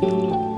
Música